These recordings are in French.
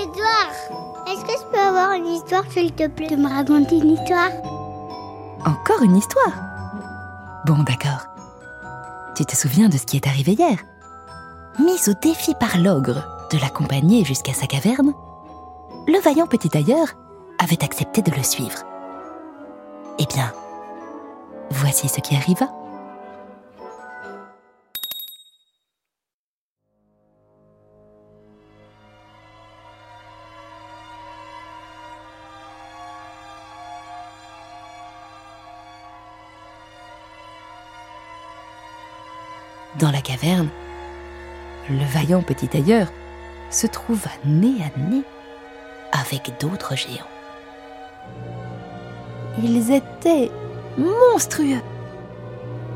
Histoires. Est-ce que je peux avoir une histoire, s'il te plaît, de me raconter une histoire? Encore une histoire? Bon, d'accord. Tu te souviens de ce qui est arrivé hier? Mis au défi par l'ogre de l'accompagner jusqu'à sa caverne, le vaillant petit tailleur avait accepté de le suivre. Eh bien, voici ce qui arriva. Dans la caverne, le vaillant petit tailleur se trouva nez à nez avec d'autres géants. Ils étaient monstrueux.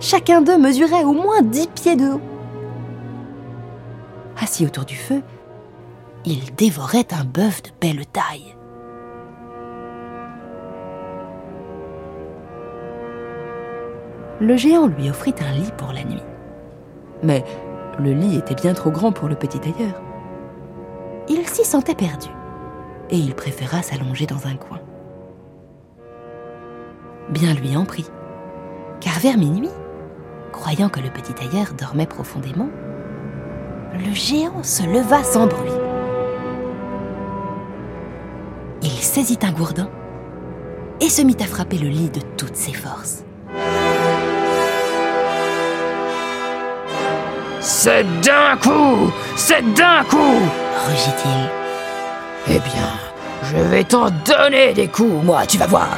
Chacun d'eux mesurait au moins dix pieds de haut. Assis autour du feu, ils dévoraient un bœuf de belle taille. Le géant lui offrit un lit pour la nuit. Mais le lit était bien trop grand pour le petit tailleur. Il s'y sentait perdu et il préféra s'allonger dans un coin. Bien lui en prit, car vers minuit, croyant que le petit tailleur dormait profondément, le géant se leva sans bruit. Il saisit un gourdin et se mit à frapper le lit de toutes ses forces. C'est d'un coup C'est d'un coup. Rugit-il. Eh bien, je vais t'en donner des coups, moi, tu vas voir.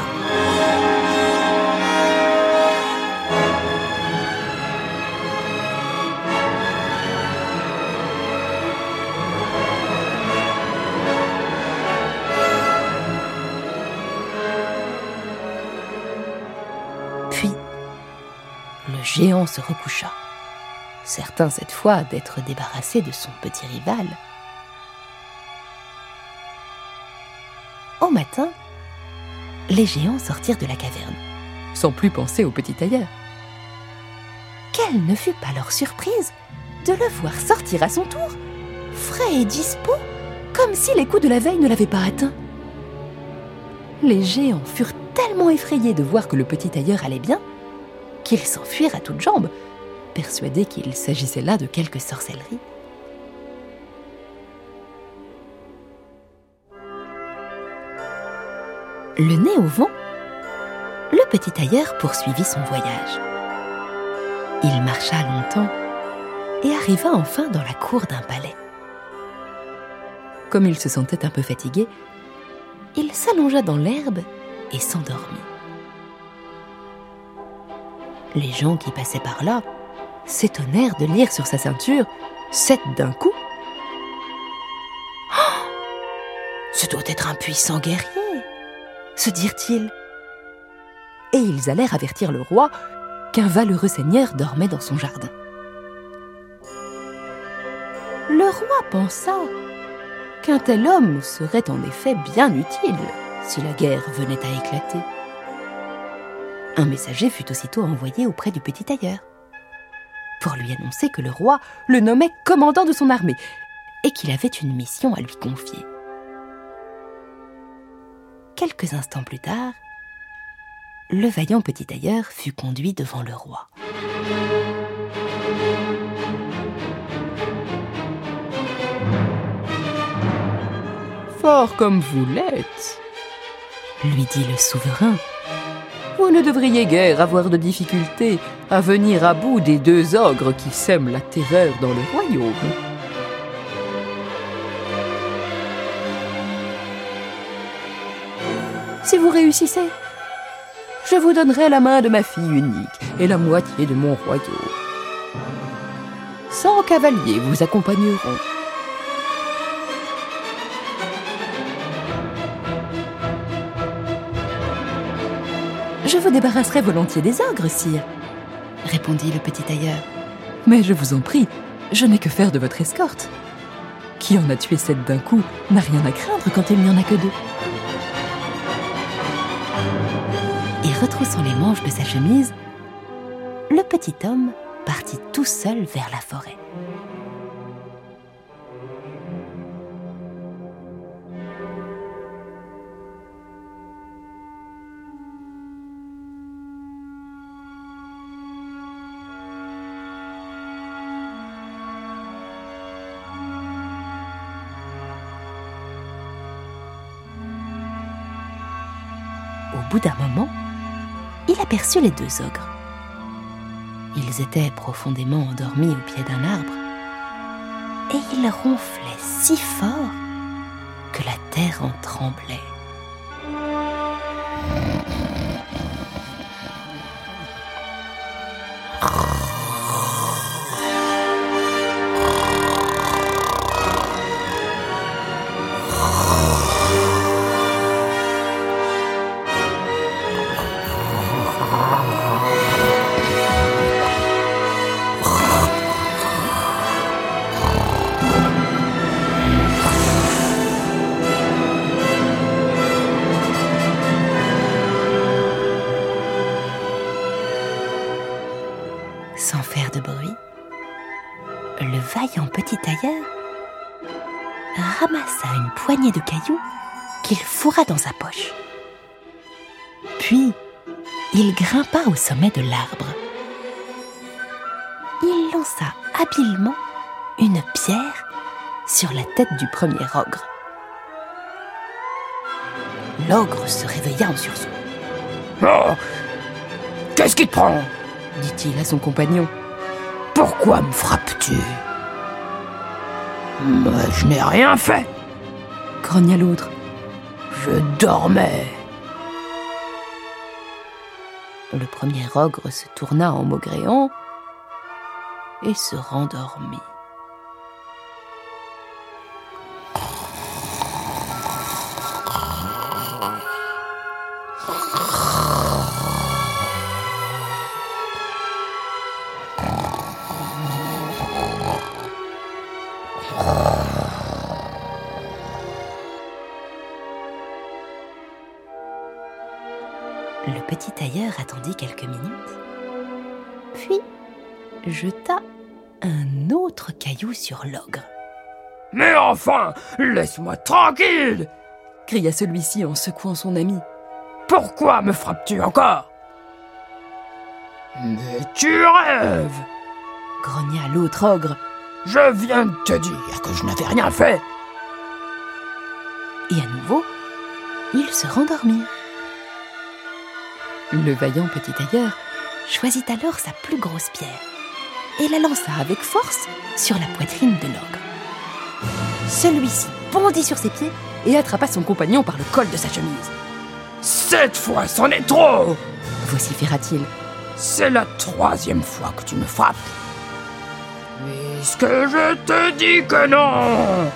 Puis, le géant se recoucha, certain cette fois d'être débarrassé de son petit rival. Au matin, les géants sortirent de la caverne, sans plus penser au petit tailleur. Quelle ne fut pas leur surprise de le voir sortir à son tour, frais et dispo, comme si les coups de la veille ne l'avaient pas atteint. Les géants furent tellement effrayés de voir que le petit tailleur allait bien qu'ils s'enfuirent à toutes jambes, persuadés qu'il s'agissait là de quelque sorcellerie. Le nez au vent, le petit tailleur poursuivit son voyage. Il marcha longtemps et arriva enfin dans la cour d'un palais. Comme il se sentait un peu fatigué, il s'allongea dans l'herbe et s'endormit. Les gens qui passaient par là s'étonnèrent de lire sur sa ceinture sept d'un coup. Oh Ce doit être un puissant guerrier, se dirent-ils. Et ils allèrent avertir le roi qu'un valeureux seigneur dormait dans son jardin. Le roi pensa qu'un tel homme serait en effet bien utile si la guerre venait à éclater. Un messager fut aussitôt envoyé auprès du petit tailleur pour lui annoncer que le roi le nommait commandant de son armée et qu'il avait une mission à lui confier. Quelques instants plus tard, le vaillant petit tailleur fut conduit devant le roi. Fort comme vous l'êtes, Lui dit le souverain. Vous ne devriez guère avoir de difficulté à venir à bout des deux ogres qui sèment la terreur dans le royaume. Si vous réussissez, je vous donnerai la main de ma fille unique et la moitié de mon royaume. cents cavaliers vous accompagneront. Je vous débarrasserai volontiers des ogres, sire, répondit le petit tailleur. Mais je vous en prie, je n'ai que faire de votre escorte. Qui en a tué sept d'un coup n'a rien à craindre quand il n'y en a que deux. Et retroussant les manches de sa chemise, le petit homme partit tout seul vers la forêt. Bout d'un moment, il aperçut les deux ogres. Ils étaient profondément endormis au pied d'un arbre, et ils ronflaient si fort que la terre en tremblait. Ramassa une poignée de cailloux qu'il fourra dans sa poche. Puis, il grimpa au sommet de l'arbre. Il lança habilement une pierre sur la tête du premier ogre. L'ogre se réveilla en sursaut. Oh Qu'est-ce qui te prend? dit-il à son compagnon. Pourquoi me frappes-tu? Moi, je n'ai rien fait. Grogna l'autre. Je dormais. Le premier ogre se tourna en maugréant et se rendormit. Petit tailleur attendit quelques minutes, puis jeta un autre caillou sur l'ogre. Mais enfin, laisse-moi tranquille cria celui-ci en secouant son ami. Pourquoi me frappes-tu encore? Mais tu rêves grogna l'autre ogre. Je viens de te dire que je n'avais rien fait. Et à nouveau, ils se rendormirent. Le vaillant petit tailleur choisit alors sa plus grosse pierre et la lança avec force sur la poitrine de l'ogre. Celui-ci bondit sur ses pieds et attrapa son compagnon par le col de sa chemise. Cette fois, c'en est trop vociféra-t-il. C'est la troisième fois que tu me frappes. Puisque je te dis que non?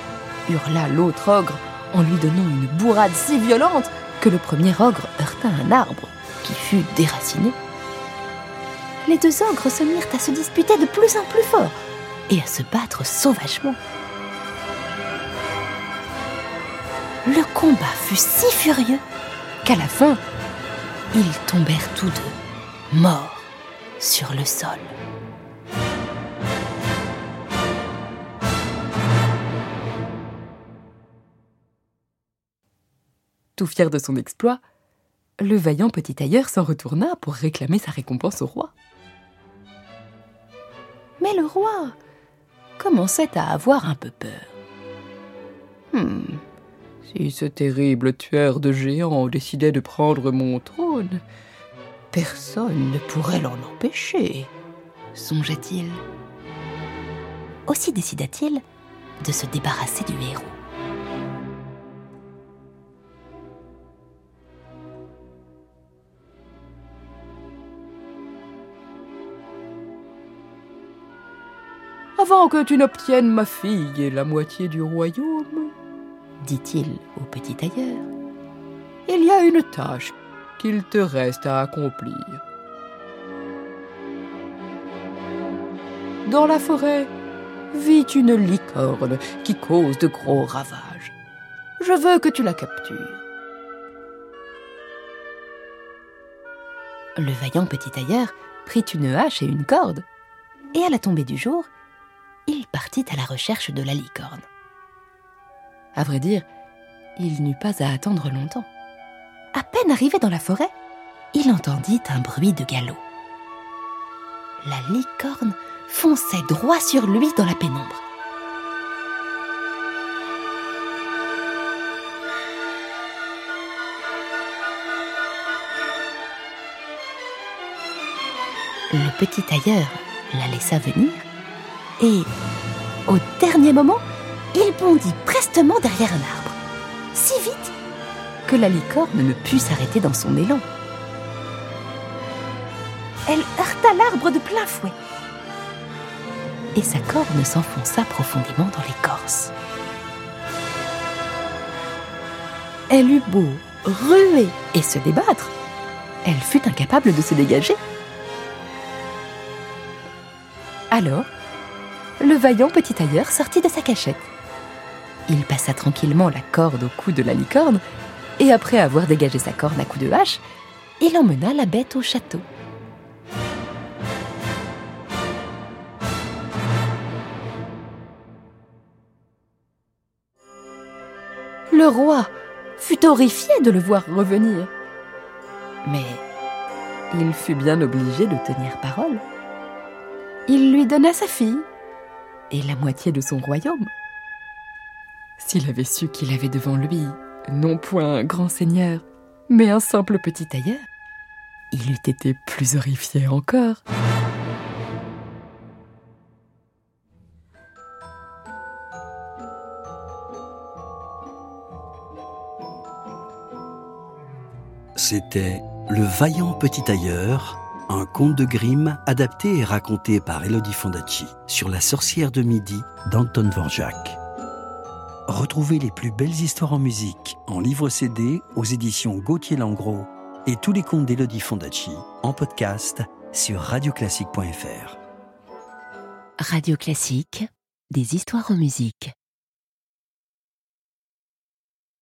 Hurla l'autre ogre en lui donnant une bourrade si violente que le premier ogre heurta un arbre qui fut déraciné. Les deux ogres se mirent à se disputer de plus en plus fort et à se battre sauvagement. Le combat fut si furieux qu'à la fin, ils tombèrent tous deux, morts, sur le sol. Tout fier de son exploit, le vaillant petit tailleur s'en retourna pour réclamer sa récompense au roi. Mais le roi commençait à avoir un peu peur. Hmm, si ce terrible tueur de géants décidait de prendre mon trône, personne ne pourrait l'en empêcher, songeait-il. Aussi décida-t-il de se débarrasser du héros. Avant que tu n'obtiennes ma fille et la moitié du royaume, dit-il au petit tailleur, il y a une tâche qu'il te reste à accomplir. Dans la forêt vit une licorne qui cause de gros ravages. Je veux que tu la captures. Le vaillant petit tailleur prit une hache et une corde, et à la tombée du jour, il partit à la recherche de la licorne. À vrai dire, il n'eut pas à attendre longtemps. À peine arrivé dans la forêt, il entendit un bruit de galop. La licorne fonçait droit sur lui dans la pénombre. Le petit tailleur la laissa venir et, au dernier moment, il bondit prestement derrière un arbre, si vite que la licorne ne put s'arrêter dans son élan. Elle heurta l'arbre de plein fouet et sa corne s'enfonça profondément dans l'écorce. Elle eut beau ruer et se débattre, elle fut incapable de se dégager. Alors, le vaillant petit tailleur sortit de sa cachette. Il passa tranquillement la corde au cou de la licorne, et après avoir dégagé sa corne à coups de hache, il emmena la bête au château. Le roi fut horrifié de le voir revenir. Mais il fut bien obligé de tenir parole. Il lui donna sa fille et la moitié de son royaume. S'il avait su qu'il avait devant lui non point un grand seigneur, mais un simple petit tailleur, il eût été plus horrifié encore. C'était Le vaillant petit tailleur, un conte de Grimm adapté et raconté par Elodie Fondacci sur la sorcière de midi d'Anton Dvorak. Retrouvez les plus belles histoires en musique en livre CD aux éditions Gauthier Langros et tous les contes d'Elodie Fondacci en podcast sur radioclassique.fr. Radio Classique, des histoires en musique.